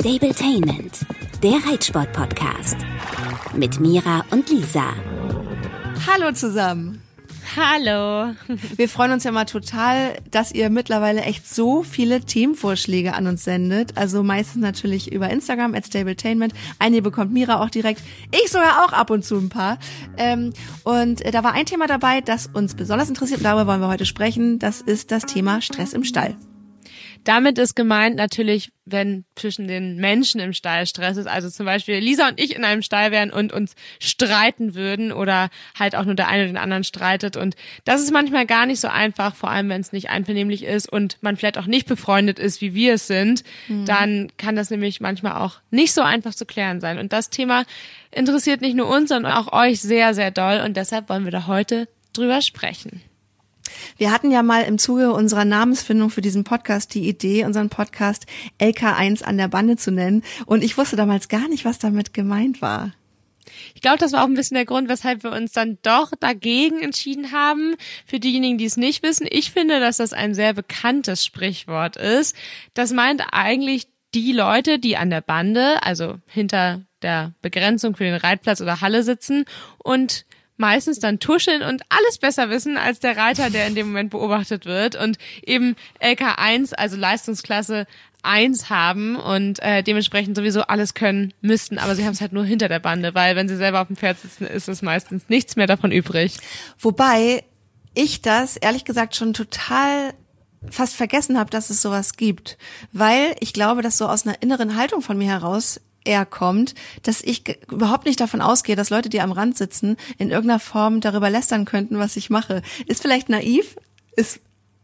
Stabletainment, der Reitsport-Podcast. Mit Mira und Lisa. Hallo zusammen. Hallo. Wir freuen uns ja mal total, dass ihr mittlerweile echt so viele Themenvorschläge an uns sendet. Also meistens natürlich über Instagram at Stabletainment. Einige bekommt Mira auch direkt. Ich sogar auch ab und zu ein paar. Ähm, und äh, da war ein Thema dabei, das uns besonders interessiert. Und darüber wollen wir heute sprechen. Das ist das Thema Stress im Stall. Damit ist gemeint natürlich, wenn zwischen den Menschen im Stall Stress ist, also zum Beispiel Lisa und ich in einem Stall wären und uns streiten würden oder halt auch nur der eine oder den anderen streitet. Und das ist manchmal gar nicht so einfach, vor allem wenn es nicht einvernehmlich ist und man vielleicht auch nicht befreundet ist, wie wir es sind, mhm. dann kann das nämlich manchmal auch nicht so einfach zu klären sein. Und das Thema interessiert nicht nur uns, sondern auch euch sehr, sehr doll. Und deshalb wollen wir da heute drüber sprechen. Wir hatten ja mal im Zuge unserer Namensfindung für diesen Podcast die Idee, unseren Podcast LK1 an der Bande zu nennen. Und ich wusste damals gar nicht, was damit gemeint war. Ich glaube, das war auch ein bisschen der Grund, weshalb wir uns dann doch dagegen entschieden haben. Für diejenigen, die es nicht wissen, ich finde, dass das ein sehr bekanntes Sprichwort ist. Das meint eigentlich die Leute, die an der Bande, also hinter der Begrenzung für den Reitplatz oder Halle sitzen und meistens dann tuscheln und alles besser wissen als der Reiter, der in dem Moment beobachtet wird und eben LK1, also Leistungsklasse 1 haben und äh, dementsprechend sowieso alles können müssten, aber sie haben es halt nur hinter der Bande, weil wenn sie selber auf dem Pferd sitzen, ist es meistens nichts mehr davon übrig. Wobei ich das ehrlich gesagt schon total fast vergessen habe, dass es sowas gibt, weil ich glaube, dass so aus einer inneren Haltung von mir heraus eher kommt, dass ich überhaupt nicht davon ausgehe, dass Leute, die am Rand sitzen, in irgendeiner Form darüber lästern könnten, was ich mache. Ist vielleicht naiv, ist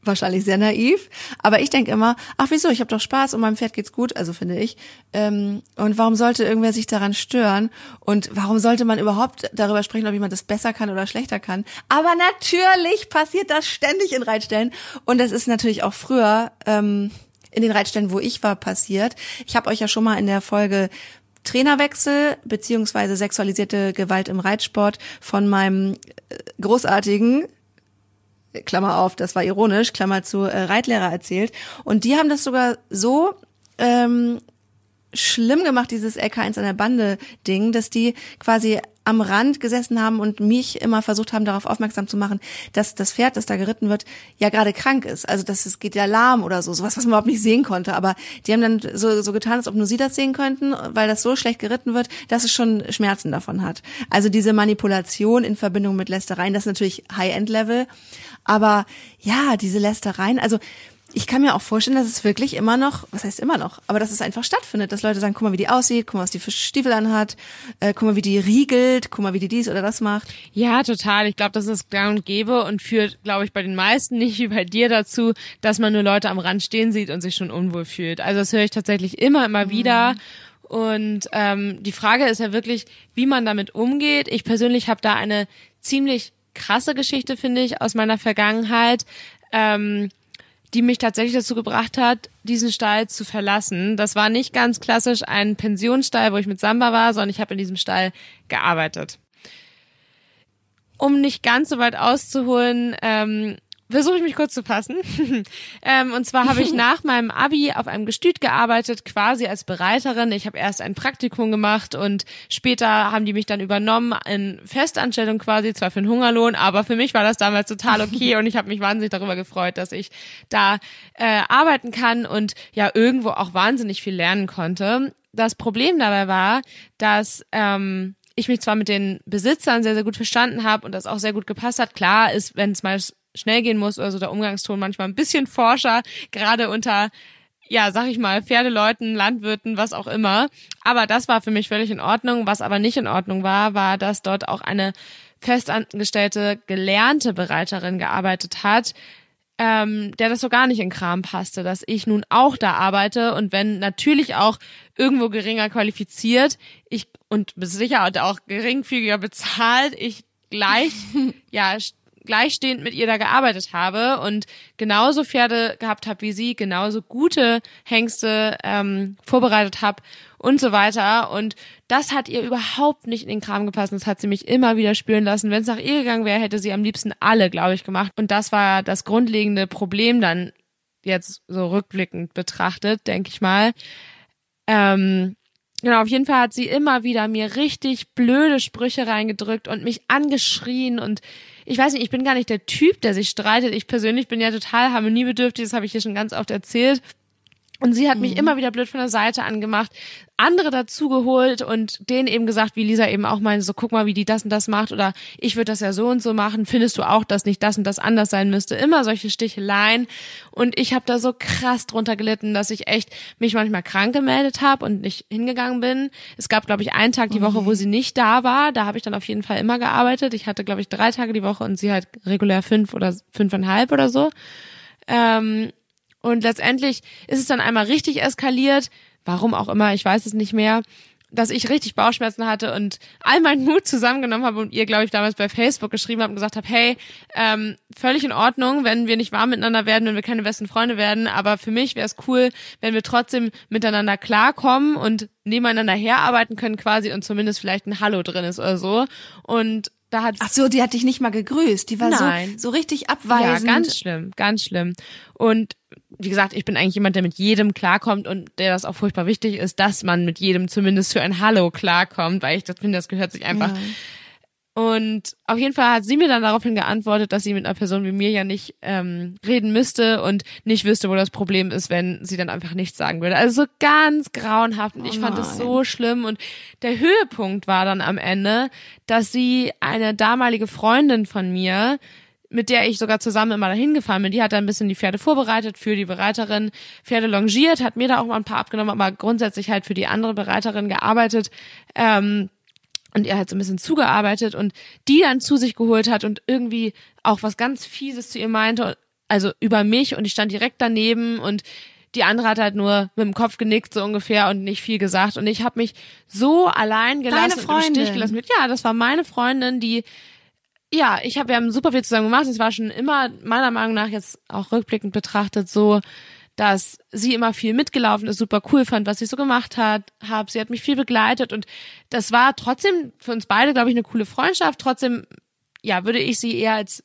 wahrscheinlich sehr naiv, aber ich denke immer, ach wieso, ich habe doch Spaß und meinem Pferd geht's gut, also finde ich. Ähm, und warum sollte irgendwer sich daran stören? Und warum sollte man überhaupt darüber sprechen, ob jemand das besser kann oder schlechter kann? Aber natürlich passiert das ständig in Reitstellen und das ist natürlich auch früher. Ähm, in den Reitstellen, wo ich war, passiert. Ich habe euch ja schon mal in der Folge Trainerwechsel beziehungsweise sexualisierte Gewalt im Reitsport von meinem äh, großartigen Klammer auf, das war ironisch, Klammer zu äh, Reitlehrer erzählt. Und die haben das sogar so ähm, schlimm gemacht, dieses LK1 an der Bande Ding, dass die quasi am Rand gesessen haben und mich immer versucht haben, darauf aufmerksam zu machen, dass das Pferd, das da geritten wird, ja gerade krank ist. Also dass es geht ja lahm oder so, sowas, was man überhaupt nicht sehen konnte. Aber die haben dann so, so getan, als ob nur sie das sehen könnten, weil das so schlecht geritten wird, dass es schon Schmerzen davon hat. Also diese Manipulation in Verbindung mit Lästereien, das ist natürlich High-End-Level. Aber ja, diese Lästereien, also ich kann mir auch vorstellen, dass es wirklich immer noch, was heißt immer noch, aber dass es einfach stattfindet, dass Leute sagen, guck mal, wie die aussieht, guck mal, was die für Stiefel anhat, äh, guck mal, wie die riegelt, guck mal, wie die dies oder das macht. Ja, total. Ich glaube, das ist gang und gäbe und führt, glaube ich, bei den meisten nicht wie bei dir dazu, dass man nur Leute am Rand stehen sieht und sich schon unwohl fühlt. Also das höre ich tatsächlich immer, immer mhm. wieder. Und ähm, die Frage ist ja wirklich, wie man damit umgeht. Ich persönlich habe da eine ziemlich krasse Geschichte, finde ich, aus meiner Vergangenheit. Ähm, die mich tatsächlich dazu gebracht hat, diesen Stall zu verlassen. Das war nicht ganz klassisch ein Pensionsstall, wo ich mit Samba war, sondern ich habe in diesem Stall gearbeitet. Um nicht ganz so weit auszuholen, ähm, versuche ich mich kurz zu fassen. ähm, und zwar habe ich nach meinem Abi auf einem Gestüt gearbeitet, quasi als Bereiterin. Ich habe erst ein Praktikum gemacht und später haben die mich dann übernommen in Festanstellung quasi, zwar für einen Hungerlohn, aber für mich war das damals total okay und ich habe mich wahnsinnig darüber gefreut, dass ich da äh, arbeiten kann und ja irgendwo auch wahnsinnig viel lernen konnte. Das Problem dabei war, dass ähm, ich mich zwar mit den Besitzern sehr, sehr gut verstanden habe und das auch sehr gut gepasst hat. Klar ist, wenn es mal schnell gehen muss, also der Umgangston manchmal ein bisschen forscher, gerade unter ja, sag ich mal, Pferdeleuten, Landwirten, was auch immer. Aber das war für mich völlig in Ordnung. Was aber nicht in Ordnung war, war, dass dort auch eine festangestellte, gelernte Bereiterin gearbeitet hat, ähm, der das so gar nicht in Kram passte, dass ich nun auch da arbeite und wenn natürlich auch irgendwo geringer qualifiziert, ich und sicher auch geringfügiger bezahlt, ich gleich ja gleichstehend mit ihr da gearbeitet habe und genauso Pferde gehabt habe wie sie, genauso gute Hengste ähm, vorbereitet habe und so weiter. Und das hat ihr überhaupt nicht in den Kram gepasst. Das hat sie mich immer wieder spüren lassen. Wenn es nach ihr gegangen wäre, hätte sie am liebsten alle, glaube ich, gemacht. Und das war das grundlegende Problem dann jetzt so rückblickend betrachtet, denke ich mal. Ähm, Genau, auf jeden Fall hat sie immer wieder mir richtig blöde Sprüche reingedrückt und mich angeschrien und ich weiß nicht, ich bin gar nicht der Typ, der sich streitet. Ich persönlich bin ja total harmoniebedürftig, das habe ich hier schon ganz oft erzählt. Und sie hat mich mhm. immer wieder blöd von der Seite angemacht, andere dazugeholt und denen eben gesagt, wie Lisa eben auch meinte, so guck mal, wie die das und das macht oder ich würde das ja so und so machen, findest du auch, dass nicht das und das anders sein müsste? Immer solche Sticheleien und ich habe da so krass drunter gelitten, dass ich echt mich manchmal krank gemeldet habe und nicht hingegangen bin. Es gab, glaube ich, einen Tag die Woche, wo sie nicht da war. Da habe ich dann auf jeden Fall immer gearbeitet. Ich hatte, glaube ich, drei Tage die Woche und sie halt regulär fünf oder fünfeinhalb oder so. Ähm, und letztendlich ist es dann einmal richtig eskaliert, warum auch immer, ich weiß es nicht mehr, dass ich richtig Bauchschmerzen hatte und all meinen Mut zusammengenommen habe und ihr, glaube ich, damals bei Facebook geschrieben habe und gesagt habe, hey, ähm, völlig in Ordnung, wenn wir nicht warm miteinander werden, wenn wir keine besten Freunde werden, aber für mich wäre es cool, wenn wir trotzdem miteinander klarkommen und nebeneinander herarbeiten können quasi und zumindest vielleicht ein Hallo drin ist oder so. Und da hat Ach so, die hat dich nicht mal gegrüßt. Die war Nein. so so richtig abweisend. Ja, ganz schlimm, ganz schlimm. Und wie gesagt, ich bin eigentlich jemand, der mit jedem klarkommt und der das auch furchtbar wichtig ist, dass man mit jedem zumindest für ein Hallo klarkommt, weil ich das finde, das gehört sich einfach. Ja. Und auf jeden Fall hat sie mir dann daraufhin geantwortet, dass sie mit einer Person wie mir ja nicht ähm, reden müsste und nicht wüsste, wo das Problem ist, wenn sie dann einfach nichts sagen würde. Also so ganz grauenhaft und ich oh fand es so schlimm. Und der Höhepunkt war dann am Ende, dass sie eine damalige Freundin von mir mit der ich sogar zusammen immer dahin gefahren bin. Die hat dann ein bisschen die Pferde vorbereitet für die Bereiterin, Pferde longiert, hat mir da auch mal ein paar abgenommen, aber grundsätzlich halt für die andere Bereiterin gearbeitet. Ähm, und er hat so ein bisschen zugearbeitet und die dann zu sich geholt hat und irgendwie auch was ganz Fieses zu ihr meinte, also über mich und ich stand direkt daneben und die andere hat halt nur mit dem Kopf genickt so ungefähr und nicht viel gesagt und ich habe mich so allein gelassen und im Stich gelassen. Ja, das war meine Freundin, die ja, ich habe, wir haben super viel zusammen gemacht. Es war schon immer meiner Meinung nach jetzt auch rückblickend betrachtet so, dass sie immer viel mitgelaufen ist, super cool fand, was sie so gemacht hat, hab, sie hat mich viel begleitet und das war trotzdem für uns beide, glaube ich, eine coole Freundschaft. Trotzdem, ja, würde ich sie eher als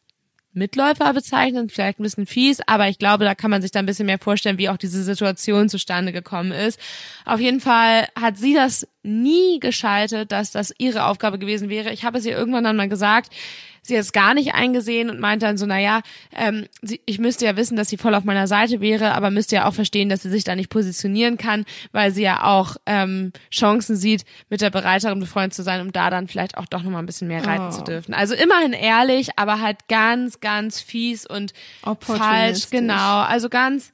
Mitläufer bezeichnen, vielleicht ein bisschen fies, aber ich glaube, da kann man sich da ein bisschen mehr vorstellen, wie auch diese Situation zustande gekommen ist. Auf jeden Fall hat sie das nie geschaltet, dass das ihre Aufgabe gewesen wäre. Ich habe es ihr irgendwann dann mal gesagt, sie hat es gar nicht eingesehen und meinte dann so, naja, ähm, sie, ich müsste ja wissen, dass sie voll auf meiner Seite wäre, aber müsste ja auch verstehen, dass sie sich da nicht positionieren kann, weil sie ja auch ähm, Chancen sieht, mit der Bereiterin befreundet zu sein, um da dann vielleicht auch doch nochmal ein bisschen mehr reiten oh. zu dürfen. Also immerhin ehrlich, aber halt ganz, ganz fies und falsch, genau. Also ganz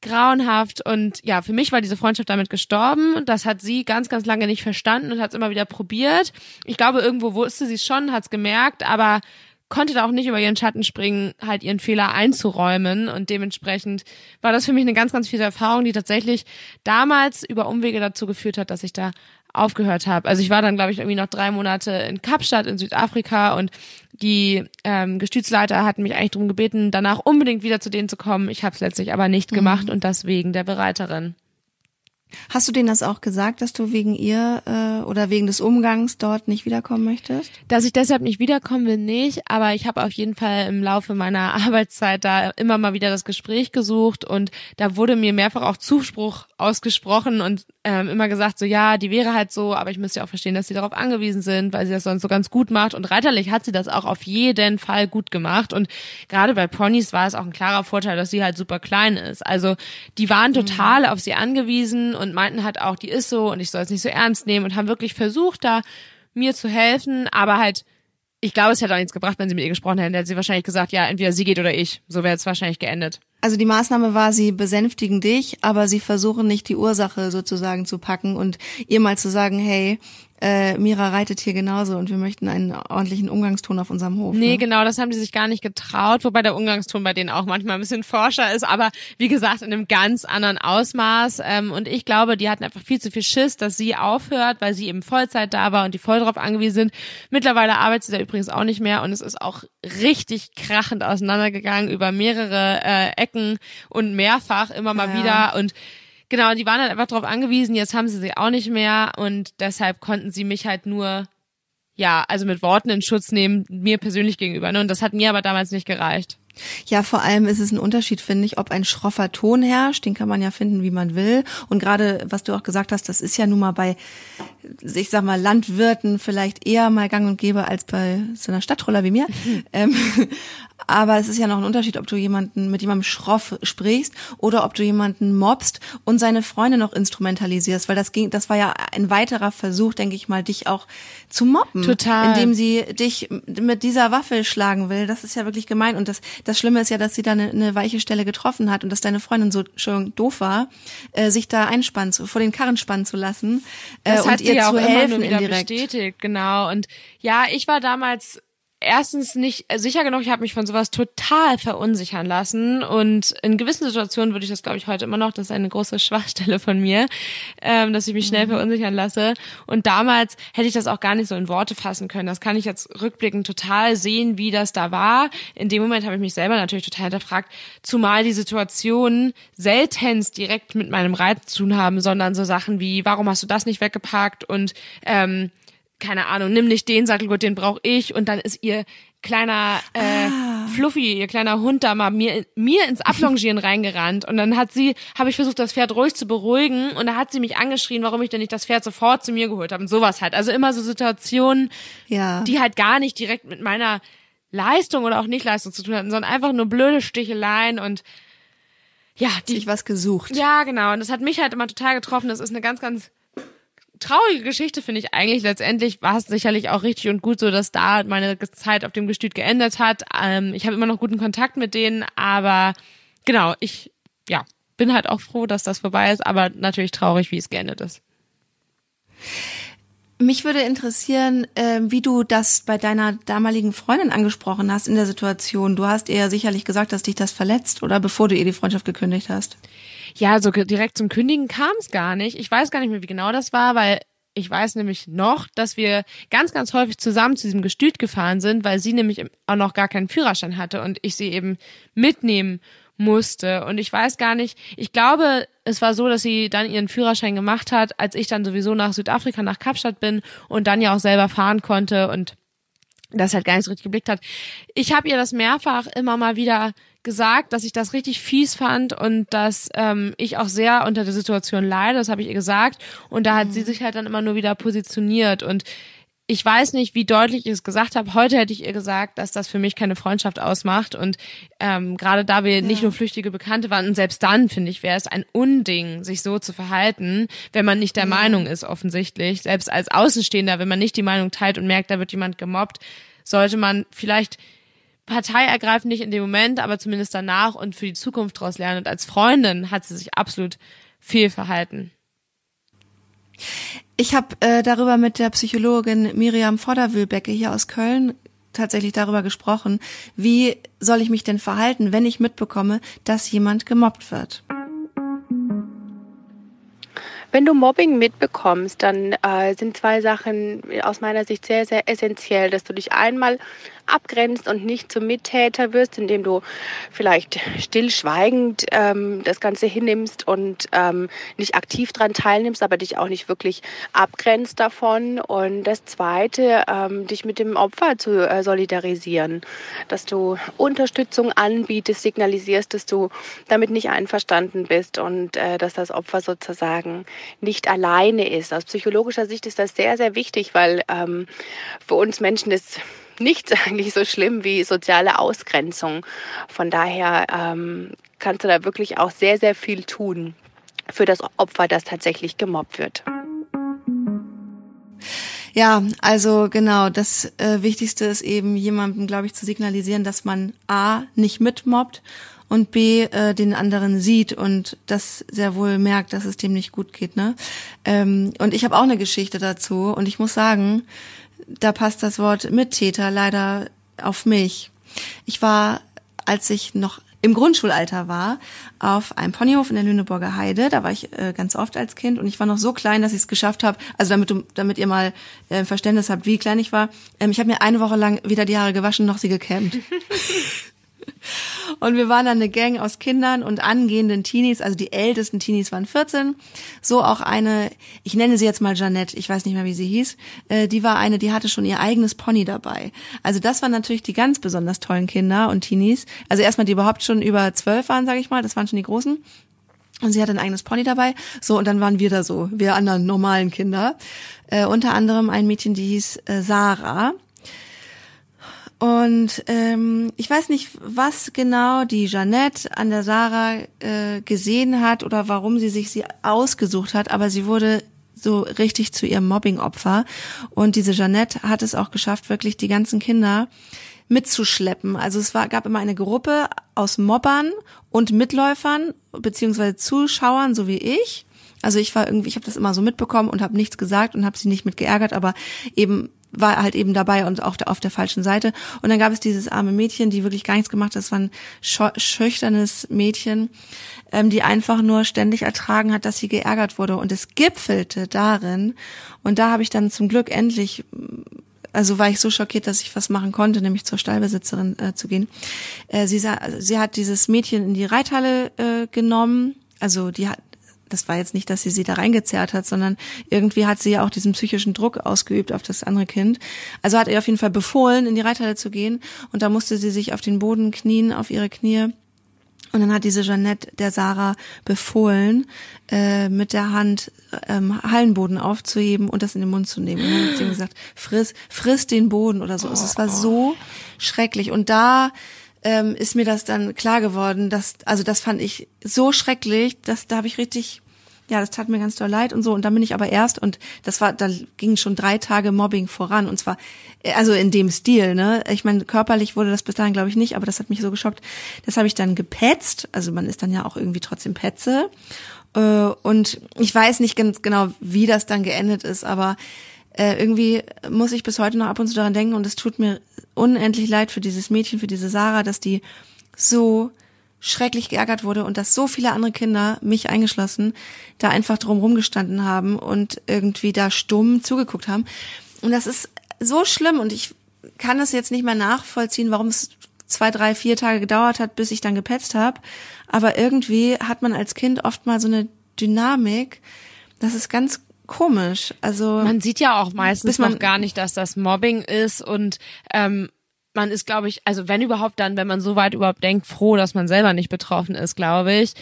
grauenhaft und ja, für mich war diese Freundschaft damit gestorben. Das hat sie ganz, ganz lange nicht verstanden und hat es immer wieder probiert. Ich glaube, irgendwo wusste sie es schon, hat es gemerkt, aber konnte da auch nicht über ihren Schatten springen, halt ihren Fehler einzuräumen und dementsprechend war das für mich eine ganz, ganz fiese Erfahrung, die tatsächlich damals über Umwege dazu geführt hat, dass ich da aufgehört habe. Also ich war dann, glaube ich, irgendwie noch drei Monate in Kapstadt in Südafrika und die ähm, Gestützleiter hatten mich eigentlich darum gebeten, danach unbedingt wieder zu denen zu kommen. Ich habe es letztlich aber nicht gemacht mhm. und das wegen der Bereiterin. Hast du denen das auch gesagt, dass du wegen ihr äh, oder wegen des Umgangs dort nicht wiederkommen möchtest? Dass ich deshalb nicht wiederkommen will, nicht. Aber ich habe auf jeden Fall im Laufe meiner Arbeitszeit da immer mal wieder das Gespräch gesucht und da wurde mir mehrfach auch Zuspruch ausgesprochen und ähm, immer gesagt, so ja, die wäre halt so, aber ich müsste ja auch verstehen, dass sie darauf angewiesen sind, weil sie das sonst so ganz gut macht. Und reiterlich hat sie das auch auf jeden Fall gut gemacht. Und gerade bei Ponys war es auch ein klarer Vorteil, dass sie halt super klein ist. Also die waren total mhm. auf sie angewiesen und meinten halt auch, die ist so und ich soll es nicht so ernst nehmen und haben wirklich versucht, da mir zu helfen, aber halt ich glaube, es hätte auch nichts gebracht, wenn sie mit ihr gesprochen hätten. Hätte sie wahrscheinlich gesagt, ja, entweder sie geht oder ich. So wäre es wahrscheinlich geendet. Also die Maßnahme war, sie besänftigen dich, aber sie versuchen nicht die Ursache sozusagen zu packen und ihr mal zu sagen, hey, äh, Mira reitet hier genauso und wir möchten einen ordentlichen Umgangston auf unserem Hof. Nee, ne? genau, das haben die sich gar nicht getraut, wobei der Umgangston bei denen auch manchmal ein bisschen forscher ist, aber wie gesagt, in einem ganz anderen Ausmaß. Ähm, und ich glaube, die hatten einfach viel zu viel Schiss, dass sie aufhört, weil sie eben Vollzeit da war und die voll drauf angewiesen sind. Mittlerweile arbeitet sie da übrigens auch nicht mehr und es ist auch richtig krachend auseinandergegangen über mehrere äh, Ecken und mehrfach immer mal ja. wieder und Genau, die waren halt einfach darauf angewiesen, jetzt haben sie sie auch nicht mehr und deshalb konnten sie mich halt nur, ja, also mit Worten in Schutz nehmen, mir persönlich gegenüber. Ne? Und das hat mir aber damals nicht gereicht. Ja, vor allem ist es ein Unterschied, finde ich, ob ein schroffer Ton herrscht, den kann man ja finden, wie man will. Und gerade, was du auch gesagt hast, das ist ja nun mal bei, ich sag mal, Landwirten vielleicht eher mal gang und gäbe als bei so einer Stadtroller wie mir. ähm, aber es ist ja noch ein Unterschied, ob du jemanden mit jemandem schroff sprichst oder ob du jemanden mobst und seine Freunde noch instrumentalisierst, weil das ging, das war ja ein weiterer Versuch, denke ich mal, dich auch zu mobben. Total. Indem sie dich mit dieser Waffe schlagen will. Das ist ja wirklich gemein. Und das, das Schlimme ist ja, dass sie da eine, eine weiche Stelle getroffen hat und dass deine Freundin so schon doof war, äh, sich da einspannen, zu, vor den Karren spannen zu lassen äh, das und ihr ja zu helfen indirekt. Bestätigt, genau. Und ja, ich war damals erstens nicht sicher genug, ich habe mich von sowas total verunsichern lassen und in gewissen Situationen würde ich das, glaube ich, heute immer noch, das ist eine große Schwachstelle von mir, ähm, dass ich mich schnell mhm. verunsichern lasse und damals hätte ich das auch gar nicht so in Worte fassen können. Das kann ich jetzt rückblickend total sehen, wie das da war. In dem Moment habe ich mich selber natürlich total hinterfragt, zumal die Situationen seltenst direkt mit meinem Reiz zu tun haben, sondern so Sachen wie, warum hast du das nicht weggepackt und ähm, keine Ahnung, nimm nicht den Sattelgurt, den brauche ich und dann ist ihr kleiner äh, ah. Fluffy, ihr kleiner Hund da mal mir mir ins Ablongieren reingerannt und dann hat sie, habe ich versucht, das Pferd ruhig zu beruhigen und da hat sie mich angeschrien, warum ich denn nicht das Pferd sofort zu mir geholt habe und sowas halt. Also immer so Situationen, ja. die halt gar nicht direkt mit meiner Leistung oder auch Nicht-Leistung zu tun hatten, sondern einfach nur blöde Sticheleien und ja, die sich was gesucht. Ja, genau. Und das hat mich halt immer total getroffen. Das ist eine ganz, ganz traurige Geschichte finde ich eigentlich. Letztendlich war es sicherlich auch richtig und gut so, dass da meine Zeit auf dem Gestüt geändert hat. Ähm, ich habe immer noch guten Kontakt mit denen, aber genau, ich ja bin halt auch froh, dass das vorbei ist, aber natürlich traurig, wie es geendet ist. Mich würde interessieren, äh, wie du das bei deiner damaligen Freundin angesprochen hast in der Situation. Du hast ihr sicherlich gesagt, dass dich das verletzt oder bevor du ihr die Freundschaft gekündigt hast. Ja, so direkt zum Kündigen kam es gar nicht. Ich weiß gar nicht mehr, wie genau das war, weil ich weiß nämlich noch, dass wir ganz, ganz häufig zusammen zu diesem Gestüt gefahren sind, weil sie nämlich auch noch gar keinen Führerschein hatte und ich sie eben mitnehmen musste. Und ich weiß gar nicht, ich glaube, es war so, dass sie dann ihren Führerschein gemacht hat, als ich dann sowieso nach Südafrika, nach Kapstadt bin und dann ja auch selber fahren konnte und das halt gar nicht so richtig geblickt hat. Ich habe ihr das mehrfach immer mal wieder gesagt, dass ich das richtig fies fand und dass ähm, ich auch sehr unter der Situation leide. Das habe ich ihr gesagt. Und da hat mhm. sie sich halt dann immer nur wieder positioniert. Und ich weiß nicht, wie deutlich ich es gesagt habe. Heute hätte ich ihr gesagt, dass das für mich keine Freundschaft ausmacht. Und ähm, gerade da wir ja. nicht nur flüchtige Bekannte waren, und selbst dann, finde ich, wäre es ein Unding, sich so zu verhalten, wenn man nicht der ja. Meinung ist, offensichtlich. Selbst als Außenstehender, wenn man nicht die Meinung teilt und merkt, da wird jemand gemobbt, sollte man vielleicht Partei ergreifen nicht in dem Moment, aber zumindest danach und für die Zukunft daraus lernen. Und als Freundin hat sie sich absolut viel verhalten. Ich habe äh, darüber mit der Psychologin Miriam Vorderwühlbecke hier aus Köln tatsächlich darüber gesprochen, wie soll ich mich denn verhalten, wenn ich mitbekomme, dass jemand gemobbt wird. Wenn du Mobbing mitbekommst, dann äh, sind zwei Sachen aus meiner Sicht sehr, sehr essentiell, dass du dich einmal abgrenzt und nicht zum Mittäter wirst, indem du vielleicht stillschweigend ähm, das Ganze hinnimmst und ähm, nicht aktiv dran teilnimmst, aber dich auch nicht wirklich abgrenzt davon. Und das Zweite, ähm, dich mit dem Opfer zu äh, solidarisieren, dass du Unterstützung anbietest, signalisierst, dass du damit nicht einverstanden bist und äh, dass das Opfer sozusagen nicht alleine ist. Aus psychologischer Sicht ist das sehr, sehr wichtig, weil ähm, für uns Menschen ist nichts eigentlich so schlimm wie soziale Ausgrenzung. Von daher ähm, kannst du da wirklich auch sehr, sehr viel tun für das Opfer, das tatsächlich gemobbt wird. Ja, also genau, das äh, Wichtigste ist eben jemandem, glaube ich, zu signalisieren, dass man A nicht mitmobbt und B äh, den anderen sieht und das sehr wohl merkt, dass es dem nicht gut geht. Ne? Ähm, und ich habe auch eine Geschichte dazu und ich muss sagen, da passt das Wort Mittäter leider auf mich. Ich war, als ich noch im Grundschulalter war, auf einem Ponyhof in der Lüneburger Heide. Da war ich äh, ganz oft als Kind und ich war noch so klein, dass ich es geschafft habe. Also damit du, damit ihr mal äh, Verständnis habt, wie klein ich war. Ähm, ich habe mir eine Woche lang weder die Haare gewaschen noch sie gekämmt. Und wir waren dann eine Gang aus Kindern und angehenden Teenies, also die ältesten Teenies waren 14. So auch eine, ich nenne sie jetzt mal Janette, ich weiß nicht mehr, wie sie hieß, äh, die war eine, die hatte schon ihr eigenes Pony dabei. Also das waren natürlich die ganz besonders tollen Kinder und Teenies. Also erstmal, die überhaupt schon über zwölf waren, sage ich mal, das waren schon die Großen. Und sie hatte ein eigenes Pony dabei. So, und dann waren wir da so, wir anderen normalen Kinder. Äh, unter anderem ein Mädchen, die hieß äh, Sarah. Und ähm, ich weiß nicht, was genau die Jeannette an der Sarah äh, gesehen hat oder warum sie sich sie ausgesucht hat, aber sie wurde so richtig zu ihrem Mobbing-Opfer. Und diese Jeannette hat es auch geschafft, wirklich die ganzen Kinder mitzuschleppen. Also es war, gab immer eine Gruppe aus Mobbern und Mitläufern beziehungsweise Zuschauern, so wie ich. Also ich war irgendwie, ich habe das immer so mitbekommen und habe nichts gesagt und habe sie nicht mit geärgert, aber eben war halt eben dabei und auch auf der falschen Seite. Und dann gab es dieses arme Mädchen, die wirklich gar nichts gemacht hat. Das war ein schüchternes Mädchen, ähm, die einfach nur ständig ertragen hat, dass sie geärgert wurde. Und es gipfelte darin. Und da habe ich dann zum Glück endlich also war ich so schockiert, dass ich was machen konnte, nämlich zur Stallbesitzerin äh, zu gehen. Äh, sie, sah, sie hat dieses Mädchen in die Reithalle äh, genommen. Also die hat, das war jetzt nicht, dass sie sie da reingezerrt hat, sondern irgendwie hat sie ja auch diesen psychischen Druck ausgeübt auf das andere Kind. Also hat ihr auf jeden Fall befohlen, in die Reithalle zu gehen und da musste sie sich auf den Boden knien, auf ihre Knie. Und dann hat diese Jeannette der Sarah befohlen, äh, mit der Hand ähm, Hallenboden aufzuheben und das in den Mund zu nehmen. Und dann hat sie gesagt, friss, friss den Boden oder so. Also es war so schrecklich. Und da ähm, ist mir das dann klar geworden, dass, also das fand ich so schrecklich, dass da habe ich richtig, ja, das tat mir ganz doll leid und so. Und dann bin ich aber erst, und das war, da ging schon drei Tage Mobbing voran. Und zwar, äh, also in dem Stil, ne? Ich meine, körperlich wurde das bis dahin, glaube ich, nicht, aber das hat mich so geschockt. Das habe ich dann gepetzt. Also man ist dann ja auch irgendwie trotzdem Petze. Äh, und ich weiß nicht ganz genau, wie das dann geendet ist, aber äh, irgendwie muss ich bis heute noch ab und zu daran denken und es tut mir unendlich leid für dieses Mädchen, für diese Sarah, dass die so schrecklich geärgert wurde und dass so viele andere Kinder, mich eingeschlossen, da einfach drum rumgestanden haben und irgendwie da stumm zugeguckt haben. Und das ist so schlimm und ich kann es jetzt nicht mehr nachvollziehen, warum es zwei, drei, vier Tage gedauert hat, bis ich dann gepetzt habe. Aber irgendwie hat man als Kind oft mal so eine Dynamik. Das ist ganz komisch. Also man sieht ja auch meistens noch gar nicht, dass das Mobbing ist und ähm, man ist, glaube ich, also wenn überhaupt dann, wenn man so weit überhaupt denkt, froh, dass man selber nicht betroffen ist, glaube ich,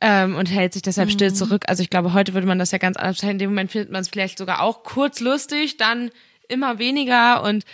ähm, und hält sich deshalb mhm. still zurück. Also ich glaube, heute würde man das ja ganz anders In dem Moment findet man es vielleicht sogar auch kurz lustig, dann immer weniger und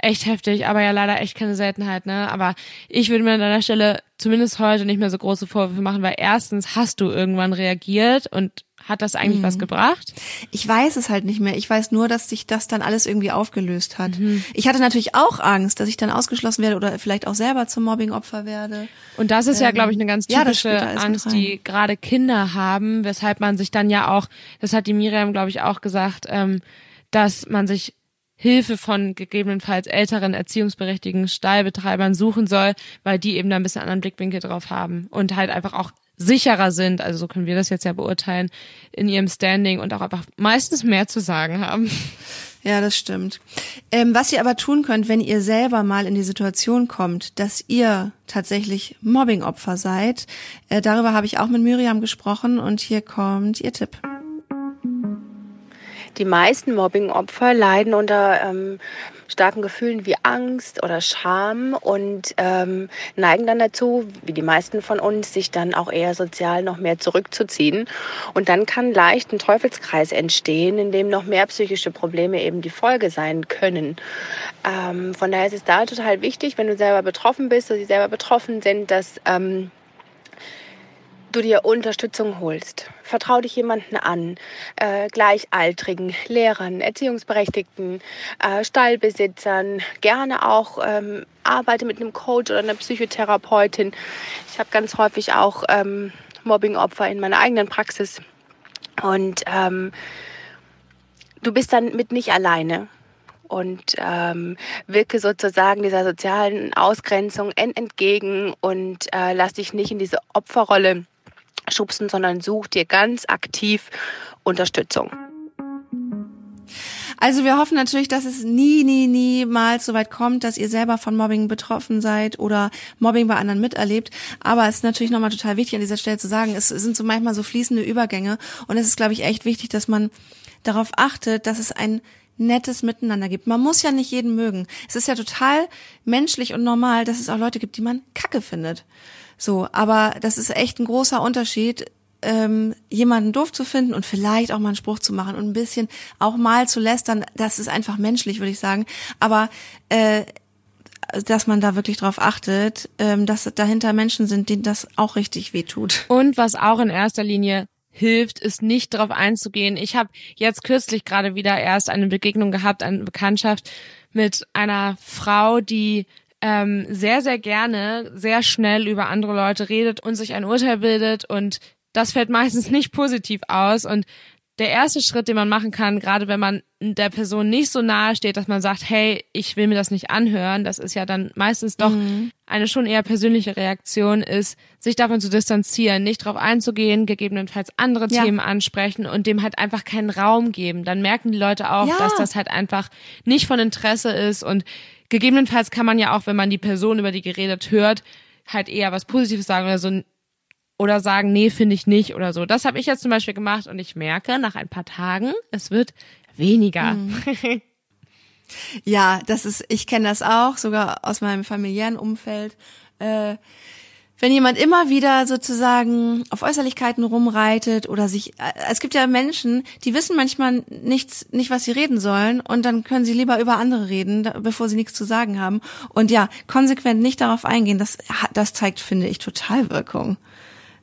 echt heftig, aber ja leider echt keine Seltenheit, ne? Aber ich würde mir an deiner Stelle zumindest heute nicht mehr so große Vorwürfe machen, weil erstens hast du irgendwann reagiert und hat das eigentlich mhm. was gebracht? Ich weiß es halt nicht mehr. Ich weiß nur, dass sich das dann alles irgendwie aufgelöst hat. Mhm. Ich hatte natürlich auch Angst, dass ich dann ausgeschlossen werde oder vielleicht auch selber zum Mobbingopfer werde. Und das ist ähm, ja, glaube ich, eine ganz typische ja, Angst, die gerade Kinder haben, weshalb man sich dann ja auch, das hat die Miriam, glaube ich, auch gesagt, ähm, dass man sich Hilfe von gegebenenfalls älteren erziehungsberechtigten Stallbetreibern suchen soll, weil die eben da ein bisschen anderen Blickwinkel drauf haben und halt einfach auch sicherer sind, also so können wir das jetzt ja beurteilen, in ihrem Standing und auch einfach meistens mehr zu sagen haben. Ja, das stimmt. Ähm, was ihr aber tun könnt, wenn ihr selber mal in die Situation kommt, dass ihr tatsächlich Mobbingopfer seid, äh, darüber habe ich auch mit Miriam gesprochen und hier kommt ihr Tipp. Die meisten Mobbingopfer leiden unter ähm, starken Gefühlen wie Angst oder Scham und ähm, neigen dann dazu, wie die meisten von uns, sich dann auch eher sozial noch mehr zurückzuziehen. Und dann kann leicht ein Teufelskreis entstehen, in dem noch mehr psychische Probleme eben die Folge sein können. Ähm, von daher ist es da total wichtig, wenn du selber betroffen bist oder sie selber betroffen sind, dass ähm, du dir Unterstützung holst. Vertrau dich jemanden an, äh, Gleichaltrigen, Lehrern, Erziehungsberechtigten, äh, Stallbesitzern, gerne auch ähm, arbeite mit einem Coach oder einer Psychotherapeutin. Ich habe ganz häufig auch ähm, Mobbingopfer in meiner eigenen Praxis und ähm, du bist dann mit nicht alleine und ähm, wirke sozusagen dieser sozialen Ausgrenzung entgegen und äh, lass dich nicht in diese Opferrolle schubsen, sondern such dir ganz aktiv Unterstützung. Also wir hoffen natürlich, dass es nie, nie, niemals so weit kommt, dass ihr selber von Mobbing betroffen seid oder Mobbing bei anderen miterlebt. Aber es ist natürlich nochmal total wichtig an dieser Stelle zu sagen, es sind so manchmal so fließende Übergänge und es ist, glaube ich, echt wichtig, dass man darauf achtet, dass es ein nettes Miteinander gibt. Man muss ja nicht jeden mögen. Es ist ja total menschlich und normal, dass es auch Leute gibt, die man kacke findet. So, aber das ist echt ein großer Unterschied, ähm, jemanden doof zu finden und vielleicht auch mal einen Spruch zu machen und ein bisschen auch mal zu lästern. Das ist einfach menschlich, würde ich sagen. Aber äh, dass man da wirklich drauf achtet, ähm, dass dahinter Menschen sind, denen das auch richtig wehtut. Und was auch in erster Linie hilft, ist nicht darauf einzugehen. Ich habe jetzt kürzlich gerade wieder erst eine Begegnung gehabt, eine Bekanntschaft mit einer Frau, die ähm, sehr, sehr gerne, sehr schnell über andere Leute redet und sich ein Urteil bildet und das fällt meistens nicht positiv aus und der erste Schritt, den man machen kann, gerade wenn man der Person nicht so nahe steht, dass man sagt, hey, ich will mir das nicht anhören, das ist ja dann meistens doch mhm. eine schon eher persönliche Reaktion, ist, sich davon zu distanzieren, nicht darauf einzugehen, gegebenenfalls andere ja. Themen ansprechen und dem halt einfach keinen Raum geben. Dann merken die Leute auch, ja. dass das halt einfach nicht von Interesse ist und gegebenenfalls kann man ja auch, wenn man die Person, über die geredet hört, halt eher was Positives sagen oder so oder sagen, nee, finde ich nicht oder so. Das habe ich jetzt zum Beispiel gemacht und ich merke nach ein paar Tagen, es wird weniger. Mhm. ja, das ist, ich kenne das auch, sogar aus meinem familiären Umfeld. Äh, wenn jemand immer wieder sozusagen auf Äußerlichkeiten rumreitet oder sich, äh, es gibt ja Menschen, die wissen manchmal nichts, nicht was sie reden sollen und dann können sie lieber über andere reden, bevor sie nichts zu sagen haben. Und ja, konsequent nicht darauf eingehen, das, das zeigt, finde ich, total Wirkung.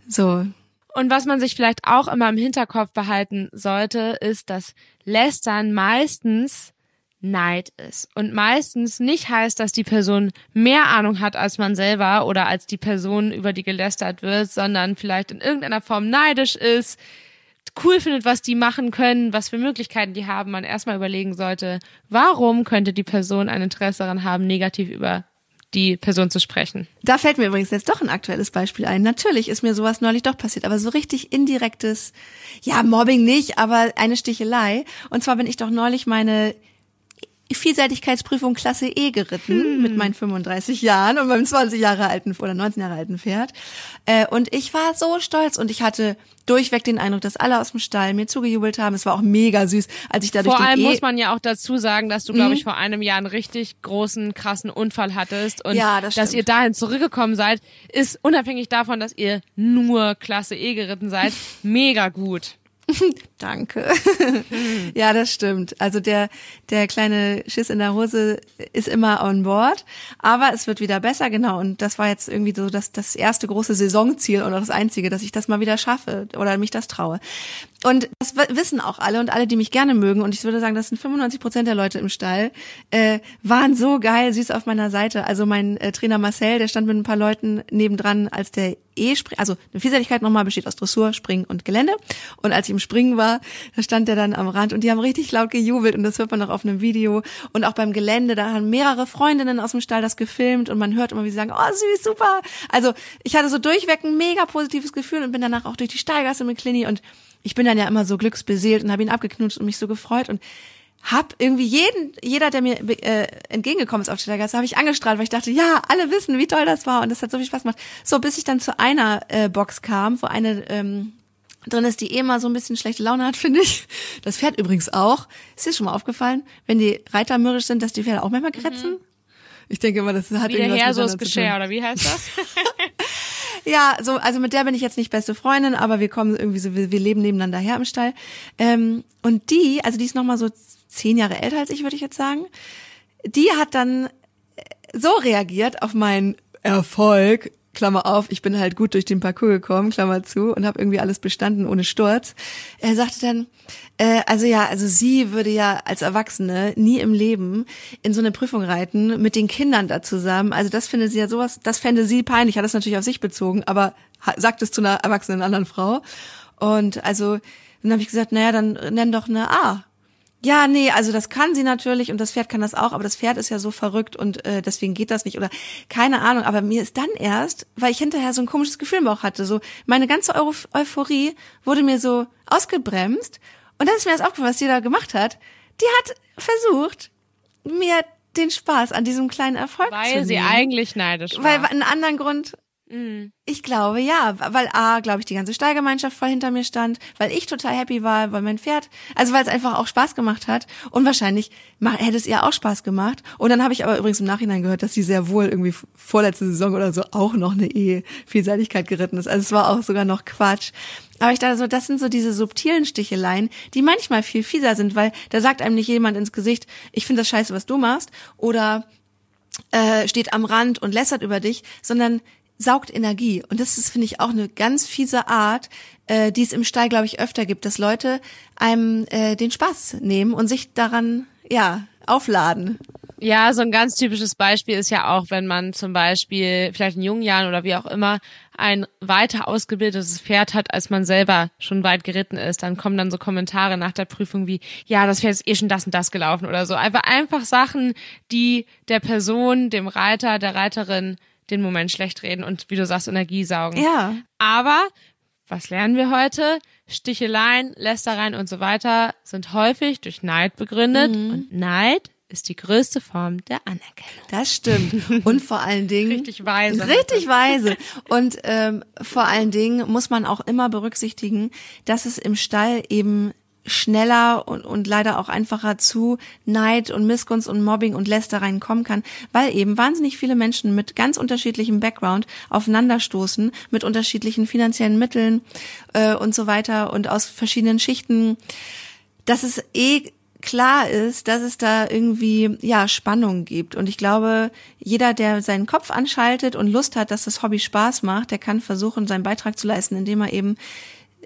So. Und was man sich vielleicht auch immer im Hinterkopf behalten sollte, ist, dass Lästern meistens Neid ist. Und meistens nicht heißt, dass die Person mehr Ahnung hat als man selber oder als die Person, über die gelästert wird, sondern vielleicht in irgendeiner Form neidisch ist, cool findet, was die machen können, was für Möglichkeiten die haben, man erstmal überlegen sollte, warum könnte die Person ein Interesse daran haben, negativ über die Person zu sprechen. Da fällt mir übrigens jetzt doch ein aktuelles Beispiel ein. Natürlich ist mir sowas neulich doch passiert, aber so richtig indirektes, ja, Mobbing nicht, aber eine Stichelei. Und zwar bin ich doch neulich meine Vielseitigkeitsprüfung Klasse E geritten hm. mit meinen 35 Jahren und meinem 20 Jahre alten oder 19 Jahre alten Pferd. Äh, und ich war so stolz und ich hatte durchweg den Eindruck, dass alle aus dem Stall mir zugejubelt haben. Es war auch mega süß, als ich dadurch Vor allem e muss man ja auch dazu sagen, dass du, glaube ich, mhm. vor einem Jahr einen richtig großen, krassen Unfall hattest und ja, das dass ihr dahin zurückgekommen seid, ist unabhängig davon, dass ihr nur Klasse E geritten seid, mega gut. Danke. ja, das stimmt. Also der, der kleine Schiss in der Hose ist immer on board, aber es wird wieder besser, genau. Und das war jetzt irgendwie so das, das erste große Saisonziel oder das einzige, dass ich das mal wieder schaffe oder mich das traue. Und das wissen auch alle und alle, die mich gerne mögen. Und ich würde sagen, das sind 95 Prozent der Leute im Stall, äh, waren so geil, süß auf meiner Seite. Also mein äh, Trainer Marcel, der stand mit ein paar Leuten nebendran, als der E-Spring, also eine Vielseitigkeit nochmal besteht aus Dressur, Springen und Gelände. Und als ich im Springen war, da stand der dann am Rand und die haben richtig laut gejubelt und das hört man auch auf einem Video. Und auch beim Gelände, da haben mehrere Freundinnen aus dem Stall das gefilmt und man hört immer, wie sie sagen, oh süß, super. Also ich hatte so durchweg ein mega positives Gefühl und bin danach auch durch die Steigasse mit Clini und ich bin dann ja immer so glücksbeseelt und habe ihn abgeknutscht und mich so gefreut und hab irgendwie jeden, jeder, der mir äh, entgegengekommen ist auf Gasse, habe ich angestrahlt, weil ich dachte, ja, alle wissen, wie toll das war und das hat so viel Spaß gemacht. So, bis ich dann zu einer äh, Box kam, wo eine ähm, drin ist, die eh mal so ein bisschen schlechte Laune hat, finde ich. Das Pferd übrigens auch. Ist dir schon mal aufgefallen, wenn die Reiter mürrisch sind, dass die Pferde auch manchmal kretzen? Mhm. Ich denke immer, das hat wie irgendwas der Herr, so ist Geschirr, oder wie heißt das? Ja, so, also mit der bin ich jetzt nicht beste Freundin, aber wir kommen irgendwie so, wir, wir leben nebeneinander her im Stall. Ähm, und die, also die ist nochmal so zehn Jahre älter als ich, würde ich jetzt sagen. Die hat dann äh, so reagiert auf meinen Erfolg, Klammer auf, ich bin halt gut durch den Parcours gekommen, Klammer zu, und habe irgendwie alles bestanden ohne Sturz. Er sagte dann, äh, also ja, also sie würde ja als Erwachsene nie im Leben in so eine Prüfung reiten mit den Kindern da zusammen. Also das finde sie ja sowas, das fände sie peinlich, hat das natürlich auf sich bezogen, aber sagt es zu einer erwachsenen anderen Frau. Und also dann habe ich gesagt, naja, dann nenn doch eine A. Ja, nee, also das kann sie natürlich und das Pferd kann das auch, aber das Pferd ist ja so verrückt und äh, deswegen geht das nicht oder keine Ahnung. Aber mir ist dann erst, weil ich hinterher so ein komisches Gefühl im Bauch hatte, so meine ganze Euphorie wurde mir so ausgebremst und dann ist mir das aufgefallen, was die da gemacht hat. die hat versucht, mir den Spaß an diesem kleinen Erfolg Weil zu nehmen. sie eigentlich neidisch war. Weil einen anderen Grund, ich glaube ja, weil A, glaube ich, die ganze Stallgemeinschaft voll hinter mir stand, weil ich total happy war, weil mein Pferd, also weil es einfach auch Spaß gemacht hat und wahrscheinlich hätte es ihr auch Spaß gemacht. Und dann habe ich aber übrigens im Nachhinein gehört, dass sie sehr wohl irgendwie vorletzte Saison oder so auch noch eine E-Vielseitigkeit geritten ist. Also es war auch sogar noch Quatsch. Aber ich dachte so, das sind so diese subtilen Sticheleien, die manchmal viel fieser sind, weil da sagt einem nicht jemand ins Gesicht, ich finde das scheiße, was du machst, oder äh, steht am Rand und lässert über dich, sondern saugt Energie. Und das ist, finde ich, auch eine ganz fiese Art, äh, die es im Stall, glaube ich, öfter gibt, dass Leute einem äh, den Spaß nehmen und sich daran, ja, aufladen. Ja, so ein ganz typisches Beispiel ist ja auch, wenn man zum Beispiel vielleicht in jungen Jahren oder wie auch immer ein weiter ausgebildetes Pferd hat, als man selber schon weit geritten ist, dann kommen dann so Kommentare nach der Prüfung wie, ja, das Pferd ist eh schon das und das gelaufen oder so. Einfach, einfach Sachen, die der Person, dem Reiter, der Reiterin den Moment schlecht reden und wie du sagst, Energie saugen. Ja. Aber was lernen wir heute? Sticheleien, Lästereien und so weiter sind häufig durch Neid begründet und Neid ist die größte Form der Anerkennung. Das stimmt. Und vor allen Dingen. Richtig weise. Richtig weise. Und ähm, vor allen Dingen muss man auch immer berücksichtigen, dass es im Stall eben schneller und, und leider auch einfacher zu Neid und Missgunst und Mobbing und Lästereien kommen kann, weil eben wahnsinnig viele Menschen mit ganz unterschiedlichem Background aufeinanderstoßen, mit unterschiedlichen finanziellen Mitteln äh, und so weiter und aus verschiedenen Schichten. Das ist eh klar ist, dass es da irgendwie ja Spannung gibt und ich glaube, jeder der seinen Kopf anschaltet und Lust hat, dass das Hobby Spaß macht, der kann versuchen seinen Beitrag zu leisten, indem er eben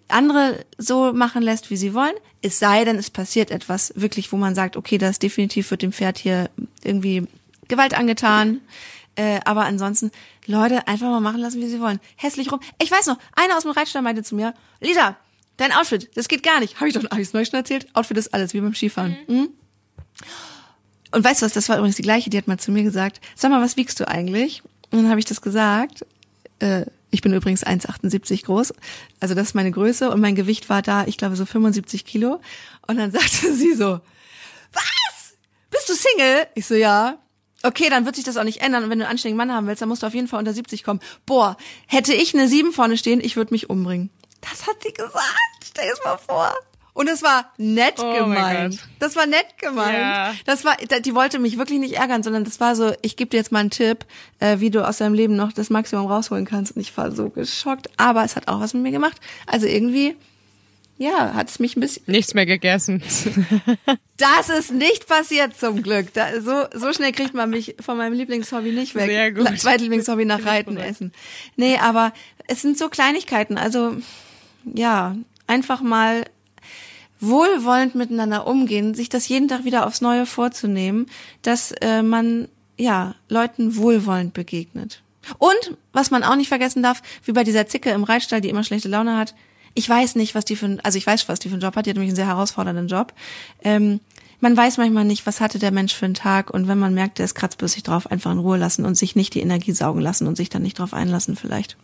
andere so machen lässt, wie sie wollen. Es sei denn, es passiert etwas wirklich, wo man sagt, okay, das definitiv wird dem Pferd hier irgendwie Gewalt angetan. Äh, aber ansonsten, Leute, einfach mal machen lassen, wie sie wollen. Hässlich rum. Ich weiß noch, einer aus dem Reitstall meinte zu mir, Lisa, dein Outfit, das geht gar nicht. Habe ich doch ich's neu schon erzählt? Outfit ist alles, wie beim Skifahren. Mhm. Und weißt du was, das war übrigens die gleiche, die hat mal zu mir gesagt, sag mal, was wiegst du eigentlich? Und dann habe ich das gesagt. Äh, ich bin übrigens 1,78 groß. Also das ist meine Größe und mein Gewicht war da, ich glaube, so 75 Kilo. Und dann sagte sie so, was? Bist du Single? Ich so, ja. Okay, dann wird sich das auch nicht ändern. Und wenn du einen anständigen Mann haben willst, dann musst du auf jeden Fall unter 70 kommen. Boah, hätte ich eine 7 vorne stehen, ich würde mich umbringen. Das hat sie gesagt. Stell es mal vor. Und es war nett Oh mein gemeint. Das war nett gemeint. Ja. Das war, die wollte mich wirklich nicht ärgern, sondern das war so, ich gebe dir jetzt mal einen Tipp, äh, wie du aus deinem Leben noch das Maximum rausholen kannst. Und ich war so geschockt. Aber es hat auch was mit mir gemacht. Also irgendwie, ja, hat es mich ein bisschen. Nichts mehr gegessen. Das ist nicht passiert zum Glück. Da, so, so schnell kriegt man mich von meinem Lieblingshobby nicht weg. Sehr gut. Zweitlieblingshobby nach Reiten essen. Nee, aber es sind so Kleinigkeiten. Also, ja, einfach mal wohlwollend miteinander umgehen, sich das jeden Tag wieder aufs Neue vorzunehmen, dass äh, man ja Leuten wohlwollend begegnet. Und was man auch nicht vergessen darf, wie bei dieser Zicke im Reitstall, die immer schlechte Laune hat. Ich weiß nicht, was die für, also ich weiß, was die für einen Job hat. Die hat nämlich einen sehr herausfordernden Job. Ähm, man weiß manchmal nicht, was hatte der Mensch für einen Tag. Und wenn man merkt, der ist kratzbürstig drauf, einfach in Ruhe lassen und sich nicht die Energie saugen lassen und sich dann nicht drauf einlassen vielleicht.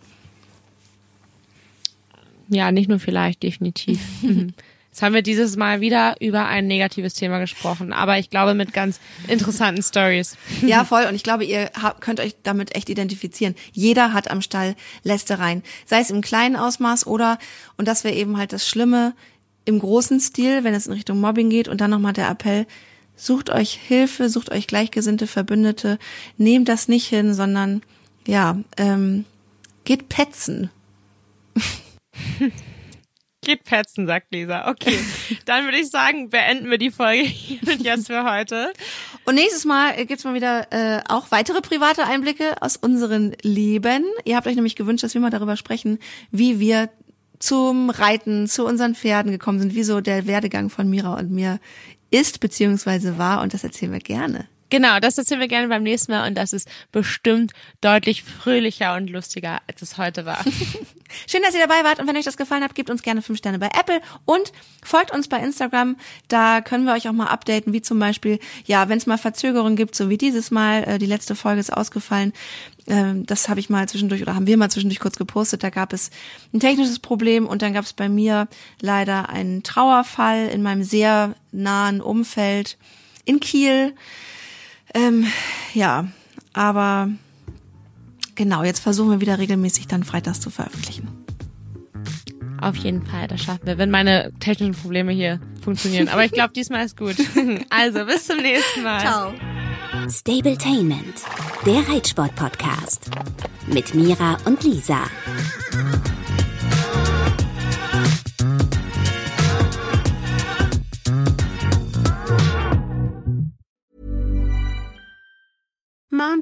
Ja, nicht nur vielleicht, definitiv. Jetzt haben wir dieses Mal wieder über ein negatives Thema gesprochen, aber ich glaube mit ganz interessanten Stories. Ja, voll. Und ich glaube, ihr könnt euch damit echt identifizieren. Jeder hat am Stall Lästereien. Sei es im kleinen Ausmaß oder, und das wäre eben halt das Schlimme, im großen Stil, wenn es in Richtung Mobbing geht. Und dann nochmal der Appell, sucht euch Hilfe, sucht euch gleichgesinnte Verbündete. Nehmt das nicht hin, sondern, ja, ähm, geht petzen. Geht petzen, sagt Lisa. Okay, dann würde ich sagen, beenden wir die Folge hier und jetzt für heute. Und nächstes Mal gibt's mal wieder äh, auch weitere private Einblicke aus unserem Leben. Ihr habt euch nämlich gewünscht, dass wir mal darüber sprechen, wie wir zum Reiten, zu unseren Pferden gekommen sind, wie so der Werdegang von Mira und mir ist beziehungsweise war. Und das erzählen wir gerne Genau, das erzählen wir gerne beim nächsten Mal und das ist bestimmt deutlich fröhlicher und lustiger, als es heute war. Schön, dass ihr dabei wart und wenn euch das gefallen hat, gebt uns gerne fünf Sterne bei Apple und folgt uns bei Instagram. Da können wir euch auch mal updaten, wie zum Beispiel, ja, wenn es mal Verzögerungen gibt, so wie dieses Mal, äh, die letzte Folge ist ausgefallen. Ähm, das habe ich mal zwischendurch oder haben wir mal zwischendurch kurz gepostet. Da gab es ein technisches Problem und dann gab es bei mir leider einen Trauerfall in meinem sehr nahen Umfeld in Kiel. Ähm, ja, aber genau, jetzt versuchen wir wieder regelmäßig dann freitags zu veröffentlichen. Auf jeden Fall, das schaffen wir, wenn meine technischen Probleme hier funktionieren. Aber ich glaube, diesmal ist gut. Also, bis zum nächsten Mal. Ciao. Stabletainment, der Reitsport-Podcast. Mit Mira und Lisa.